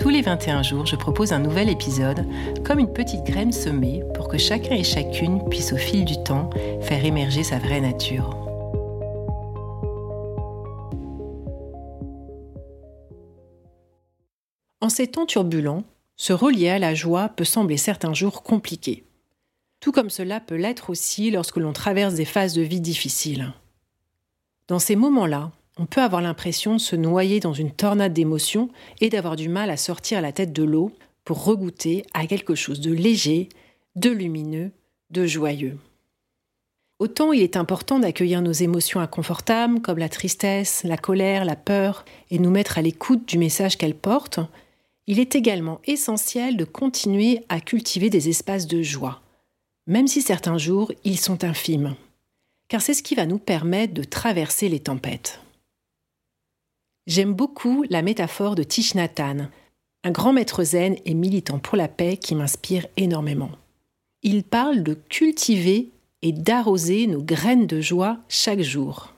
Tous les 21 jours, je propose un nouvel épisode, comme une petite graine semée pour que chacun et chacune puisse au fil du temps faire émerger sa vraie nature. En ces temps turbulents, se relier à la joie peut sembler certains jours compliqué. Tout comme cela peut l'être aussi lorsque l'on traverse des phases de vie difficiles. Dans ces moments-là, on peut avoir l'impression de se noyer dans une tornade d'émotions et d'avoir du mal à sortir la tête de l'eau pour regoûter à quelque chose de léger, de lumineux, de joyeux. Autant il est important d'accueillir nos émotions inconfortables comme la tristesse, la colère, la peur, et nous mettre à l'écoute du message qu'elles portent, il est également essentiel de continuer à cultiver des espaces de joie, même si certains jours ils sont infimes, car c'est ce qui va nous permettre de traverser les tempêtes. J'aime beaucoup la métaphore de Thich un grand maître zen et militant pour la paix qui m'inspire énormément. Il parle de cultiver et d'arroser nos graines de joie chaque jour.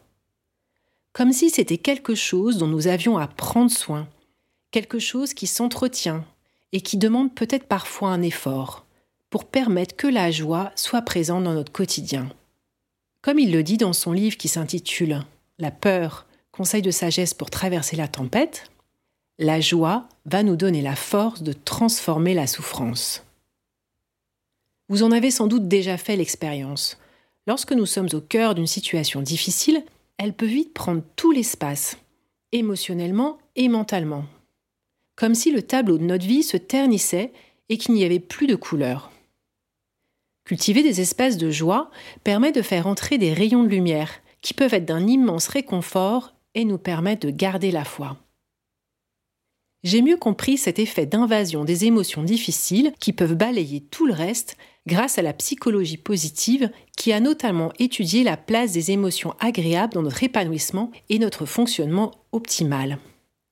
Comme si c'était quelque chose dont nous avions à prendre soin, quelque chose qui s'entretient et qui demande peut-être parfois un effort pour permettre que la joie soit présente dans notre quotidien. Comme il le dit dans son livre qui s'intitule La peur, conseil de sagesse pour traverser la tempête, la joie va nous donner la force de transformer la souffrance. Vous en avez sans doute déjà fait l'expérience. Lorsque nous sommes au cœur d'une situation difficile, elle peut vite prendre tout l'espace, émotionnellement et mentalement. Comme si le tableau de notre vie se ternissait et qu'il n'y avait plus de couleur. Cultiver des espaces de joie permet de faire entrer des rayons de lumière qui peuvent être d'un immense réconfort et nous permet de garder la foi. J'ai mieux compris cet effet d'invasion des émotions difficiles qui peuvent balayer tout le reste grâce à la psychologie positive qui a notamment étudié la place des émotions agréables dans notre épanouissement et notre fonctionnement optimal.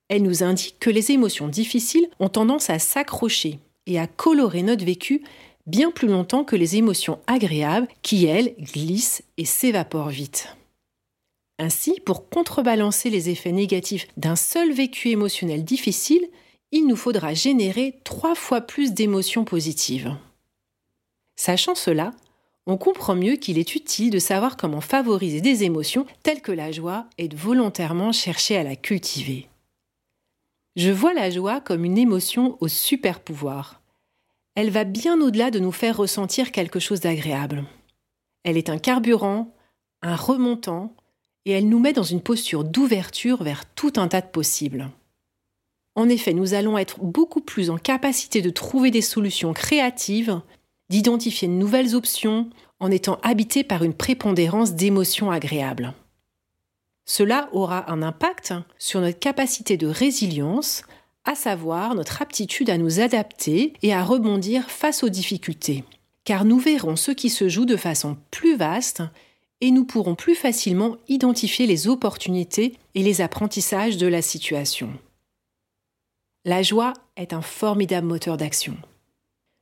Elle nous indique que les émotions difficiles ont tendance à s'accrocher et à colorer notre vécu bien plus longtemps que les émotions agréables qui, elles, glissent et s'évaporent vite. Ainsi, pour contrebalancer les effets négatifs d'un seul vécu émotionnel difficile, il nous faudra générer trois fois plus d'émotions positives. Sachant cela, on comprend mieux qu'il est utile de savoir comment favoriser des émotions telles que la joie et de volontairement chercher à la cultiver. Je vois la joie comme une émotion au super pouvoir. Elle va bien au-delà de nous faire ressentir quelque chose d'agréable. Elle est un carburant, un remontant, et elle nous met dans une posture d'ouverture vers tout un tas de possibles. En effet, nous allons être beaucoup plus en capacité de trouver des solutions créatives, d'identifier de nouvelles options, en étant habités par une prépondérance d'émotions agréables. Cela aura un impact sur notre capacité de résilience, à savoir notre aptitude à nous adapter et à rebondir face aux difficultés, car nous verrons ce qui se joue de façon plus vaste et nous pourrons plus facilement identifier les opportunités et les apprentissages de la situation. La joie est un formidable moteur d'action.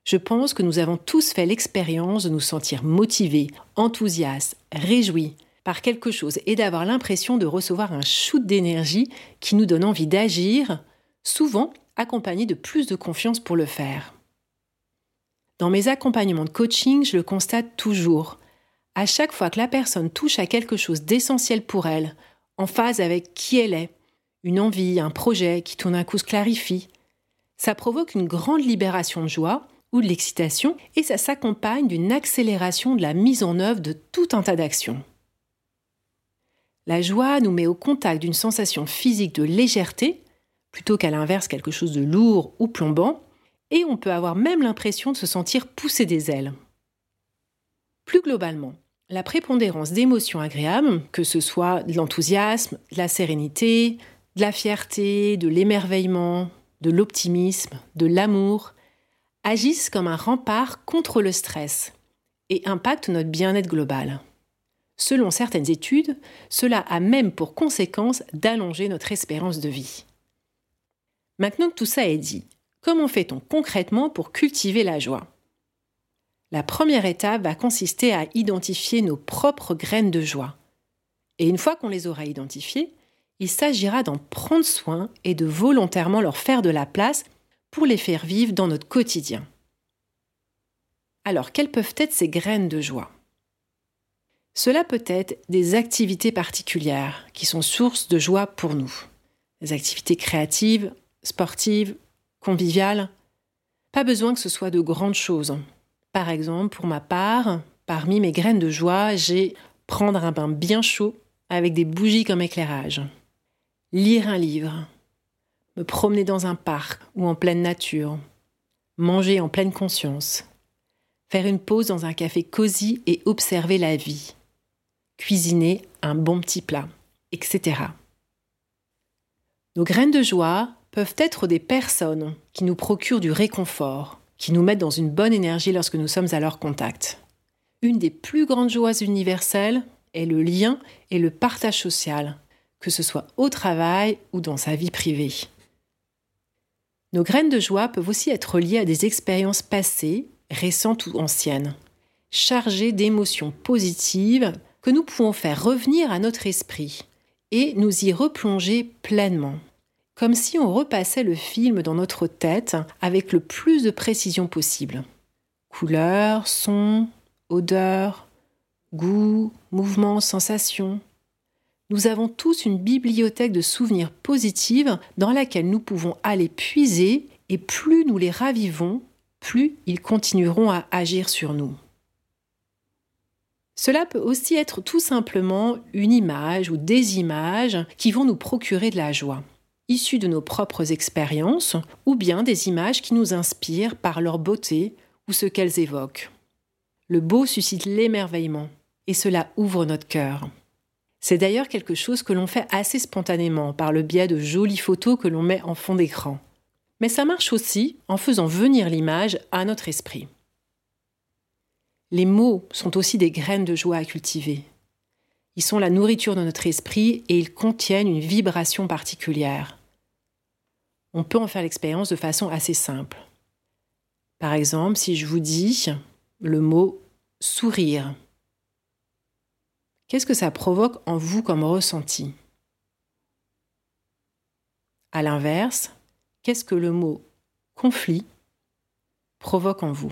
Je pense que nous avons tous fait l'expérience de nous sentir motivés, enthousiastes, réjouis par quelque chose et d'avoir l'impression de recevoir un shoot d'énergie qui nous donne envie d'agir, souvent accompagné de plus de confiance pour le faire. Dans mes accompagnements de coaching, je le constate toujours à chaque fois que la personne touche à quelque chose d'essentiel pour elle, en phase avec qui elle est, une envie, un projet qui tout d'un coup se clarifie, ça provoque une grande libération de joie ou de l'excitation et ça s'accompagne d'une accélération de la mise en œuvre de tout un tas d'actions. La joie nous met au contact d'une sensation physique de légèreté, plutôt qu'à l'inverse quelque chose de lourd ou plombant, et on peut avoir même l'impression de se sentir pousser des ailes. Plus globalement, la prépondérance d'émotions agréables, que ce soit de l'enthousiasme, de la sérénité, de la fierté, de l'émerveillement, de l'optimisme, de l'amour, agissent comme un rempart contre le stress et impacte notre bien-être global. Selon certaines études, cela a même pour conséquence d'allonger notre espérance de vie. Maintenant que tout ça est dit, comment fait-on concrètement pour cultiver la joie? La première étape va consister à identifier nos propres graines de joie. Et une fois qu'on les aura identifiées, il s'agira d'en prendre soin et de volontairement leur faire de la place pour les faire vivre dans notre quotidien. Alors, quelles peuvent être ces graines de joie? Cela peut être des activités particulières qui sont source de joie pour nous. Des activités créatives, sportive, conviviale. Pas besoin que ce soit de grandes choses. Par exemple, pour ma part, parmi mes graines de joie, j'ai prendre un bain bien chaud avec des bougies comme éclairage, lire un livre, me promener dans un parc ou en pleine nature, manger en pleine conscience, faire une pause dans un café cosy et observer la vie, cuisiner un bon petit plat, etc. Nos graines de joie peuvent être des personnes qui nous procurent du réconfort, qui nous mettent dans une bonne énergie lorsque nous sommes à leur contact. Une des plus grandes joies universelles est le lien et le partage social, que ce soit au travail ou dans sa vie privée. Nos graines de joie peuvent aussi être liées à des expériences passées, récentes ou anciennes, chargées d'émotions positives que nous pouvons faire revenir à notre esprit et nous y replonger pleinement comme si on repassait le film dans notre tête avec le plus de précision possible. Couleurs, sons, odeurs, goûts, mouvements, sensations. Nous avons tous une bibliothèque de souvenirs positifs dans laquelle nous pouvons aller puiser et plus nous les ravivons, plus ils continueront à agir sur nous. Cela peut aussi être tout simplement une image ou des images qui vont nous procurer de la joie issues de nos propres expériences ou bien des images qui nous inspirent par leur beauté ou ce qu'elles évoquent. Le beau suscite l'émerveillement et cela ouvre notre cœur. C'est d'ailleurs quelque chose que l'on fait assez spontanément par le biais de jolies photos que l'on met en fond d'écran. Mais ça marche aussi en faisant venir l'image à notre esprit. Les mots sont aussi des graines de joie à cultiver. Ils sont la nourriture de notre esprit et ils contiennent une vibration particulière on peut en faire l'expérience de façon assez simple. Par exemple, si je vous dis le mot sourire, qu'est-ce que ça provoque en vous comme ressenti? À l'inverse, qu'est-ce que le mot conflit provoque en vous?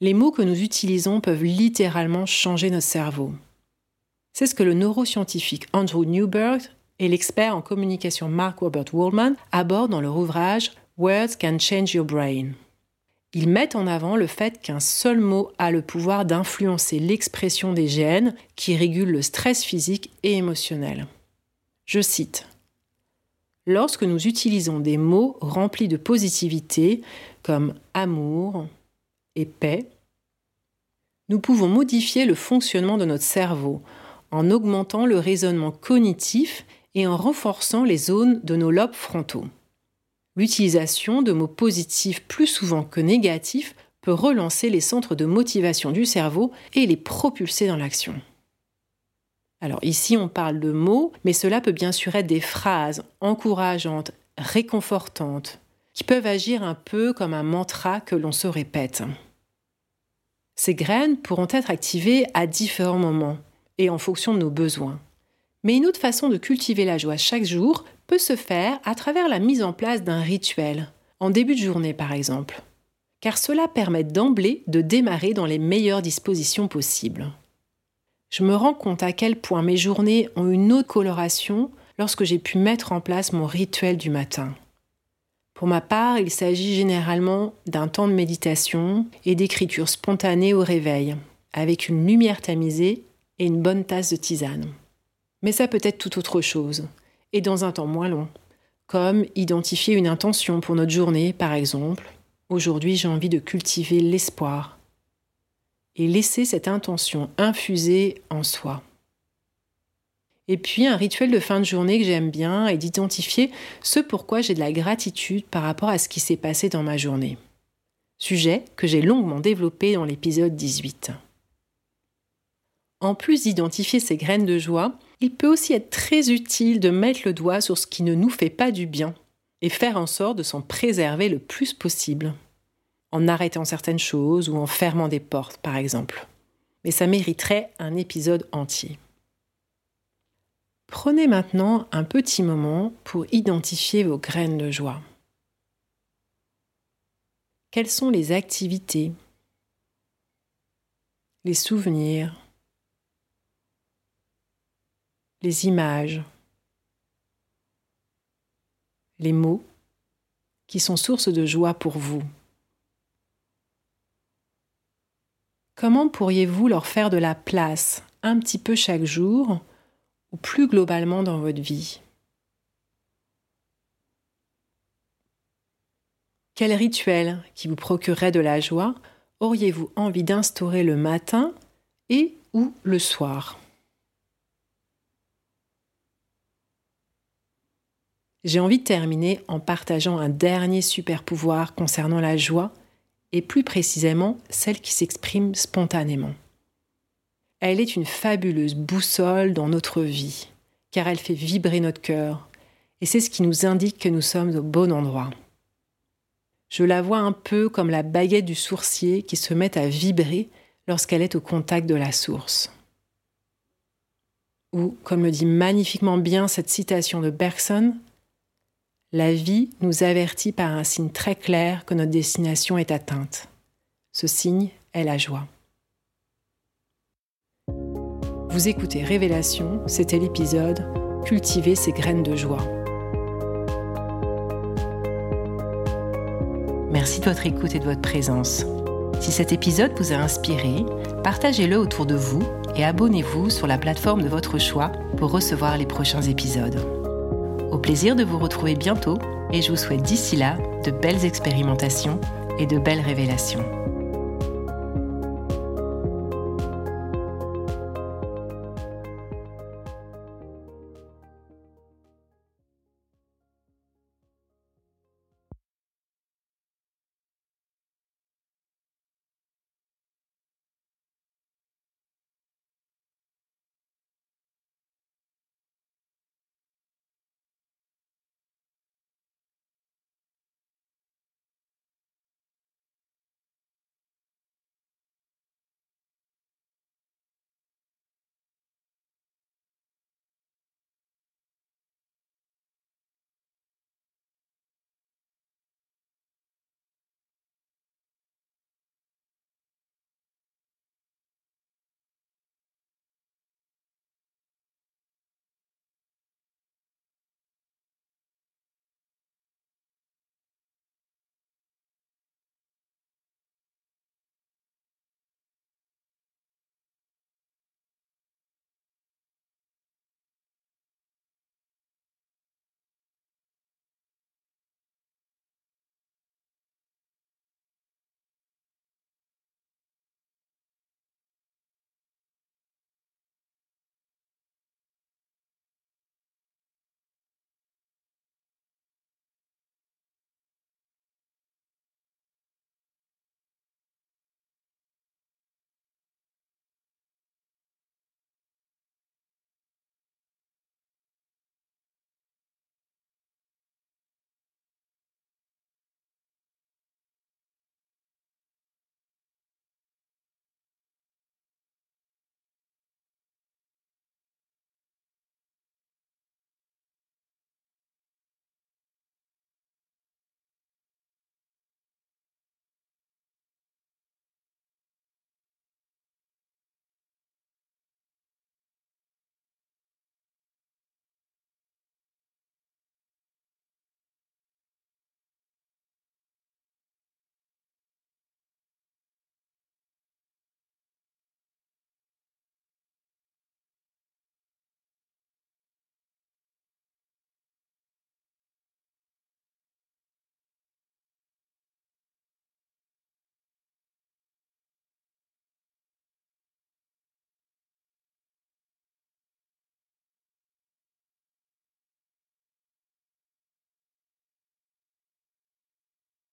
Les mots que nous utilisons peuvent littéralement changer notre cerveau. C'est ce que le neuroscientifique Andrew Newberg et l'expert en communication Mark Robert Woolman abordent dans leur ouvrage Words Can Change Your Brain. Ils mettent en avant le fait qu'un seul mot a le pouvoir d'influencer l'expression des gènes qui régulent le stress physique et émotionnel. Je cite Lorsque nous utilisons des mots remplis de positivité comme amour et paix, nous pouvons modifier le fonctionnement de notre cerveau en augmentant le raisonnement cognitif et en renforçant les zones de nos lobes frontaux. L'utilisation de mots positifs plus souvent que négatifs peut relancer les centres de motivation du cerveau et les propulser dans l'action. Alors ici on parle de mots, mais cela peut bien sûr être des phrases encourageantes, réconfortantes, qui peuvent agir un peu comme un mantra que l'on se répète. Ces graines pourront être activées à différents moments et en fonction de nos besoins. Mais une autre façon de cultiver la joie chaque jour peut se faire à travers la mise en place d'un rituel, en début de journée par exemple, car cela permet d'emblée de démarrer dans les meilleures dispositions possibles. Je me rends compte à quel point mes journées ont une autre coloration lorsque j'ai pu mettre en place mon rituel du matin. Pour ma part, il s'agit généralement d'un temps de méditation et d'écriture spontanée au réveil, avec une lumière tamisée et une bonne tasse de tisane. Mais ça peut être tout autre chose, et dans un temps moins long, comme identifier une intention pour notre journée, par exemple. Aujourd'hui, j'ai envie de cultiver l'espoir et laisser cette intention infuser en soi. Et puis un rituel de fin de journée que j'aime bien est d'identifier ce pourquoi j'ai de la gratitude par rapport à ce qui s'est passé dans ma journée. sujet que j'ai longuement développé dans l'épisode 18. En plus d'identifier ces graines de joie, il peut aussi être très utile de mettre le doigt sur ce qui ne nous fait pas du bien et faire en sorte de s'en préserver le plus possible, en arrêtant certaines choses ou en fermant des portes par exemple. Mais ça mériterait un épisode entier. Prenez maintenant un petit moment pour identifier vos graines de joie. Quelles sont les activités, les souvenirs, les images, les mots qui sont source de joie pour vous. Comment pourriez-vous leur faire de la place un petit peu chaque jour ou plus globalement dans votre vie? Quel rituel qui vous procurerait de la joie auriez-vous envie d'instaurer le matin et ou le soir? J'ai envie de terminer en partageant un dernier super pouvoir concernant la joie, et plus précisément celle qui s'exprime spontanément. Elle est une fabuleuse boussole dans notre vie, car elle fait vibrer notre cœur, et c'est ce qui nous indique que nous sommes au bon endroit. Je la vois un peu comme la baguette du sourcier qui se met à vibrer lorsqu'elle est au contact de la source. Ou, comme le dit magnifiquement bien cette citation de Bergson, la vie nous avertit par un signe très clair que notre destination est atteinte. Ce signe est la joie. Vous écoutez Révélation, c'était l'épisode Cultiver ses graines de joie. Merci de votre écoute et de votre présence. Si cet épisode vous a inspiré, partagez-le autour de vous et abonnez-vous sur la plateforme de votre choix pour recevoir les prochains épisodes. Au plaisir de vous retrouver bientôt et je vous souhaite d'ici là de belles expérimentations et de belles révélations.